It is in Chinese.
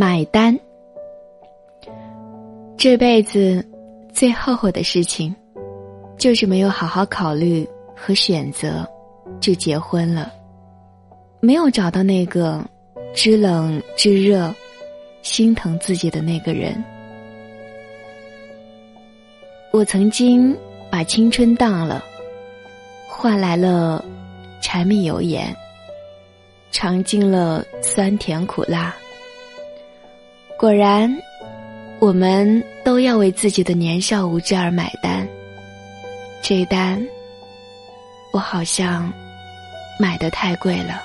买单。这辈子最后悔的事情，就是没有好好考虑和选择，就结婚了，没有找到那个知冷知热、心疼自己的那个人。我曾经把青春当了，换来了柴米油盐，尝尽了酸甜苦辣。果然我们都要为自己的年少无知而买单。这一单我好像买的太贵了。